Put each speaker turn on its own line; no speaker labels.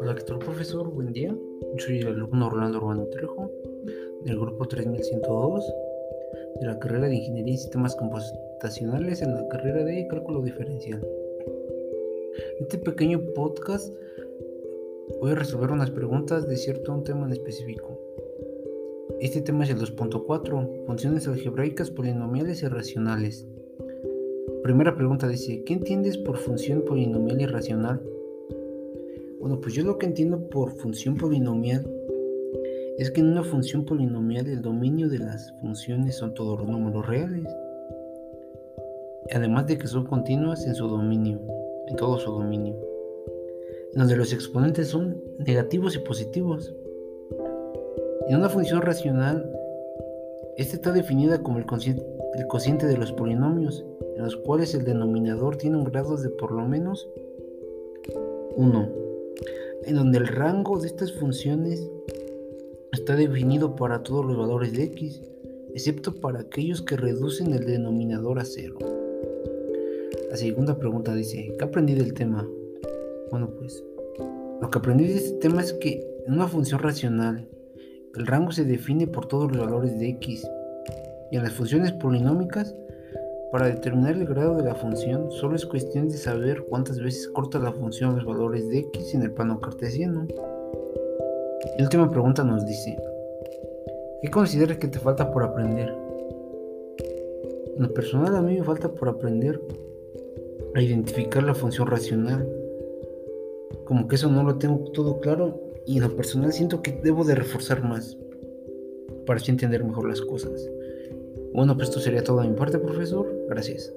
Hola, ¿qué tal, profesor? Buen día. Soy el alumno Orlando Urbano Trejo, del grupo 3102, de la carrera de Ingeniería y Sistemas Computacionales en la carrera de Cálculo Diferencial. En este pequeño podcast voy a resolver unas preguntas de cierto un tema en específico. Este tema es el 2.4, funciones algebraicas polinomiales y racionales. Primera pregunta dice, ¿qué entiendes por función polinomial y racional? Bueno, pues yo lo que entiendo por función polinomial es que en una función polinomial el dominio de las funciones son todos los números reales. Además de que son continuas en su dominio, en todo su dominio. Donde los exponentes son negativos y positivos. En una función racional, esta está definida como el cociente, de los polinomios, en los cuales el denominador tiene un grado de por lo menos 1, en donde el rango de estas funciones está definido para todos los valores de x, excepto para aquellos que reducen el denominador a cero. La segunda pregunta dice, ¿qué aprendí del tema? Bueno, pues lo que aprendí de este tema es que en una función racional, el rango se define por todos los valores de x. Y en las funciones polinómicas, para determinar el grado de la función, solo es cuestión de saber cuántas veces corta la función los valores de x en el plano cartesiano. La última pregunta nos dice, ¿qué consideras que te falta por aprender? En lo personal a mí me falta por aprender a identificar la función racional. Como que eso no lo tengo todo claro y en lo personal siento que debo de reforzar más para así entender mejor las cosas. Bueno, pues esto sería todo de mi parte, profesor. Gracias.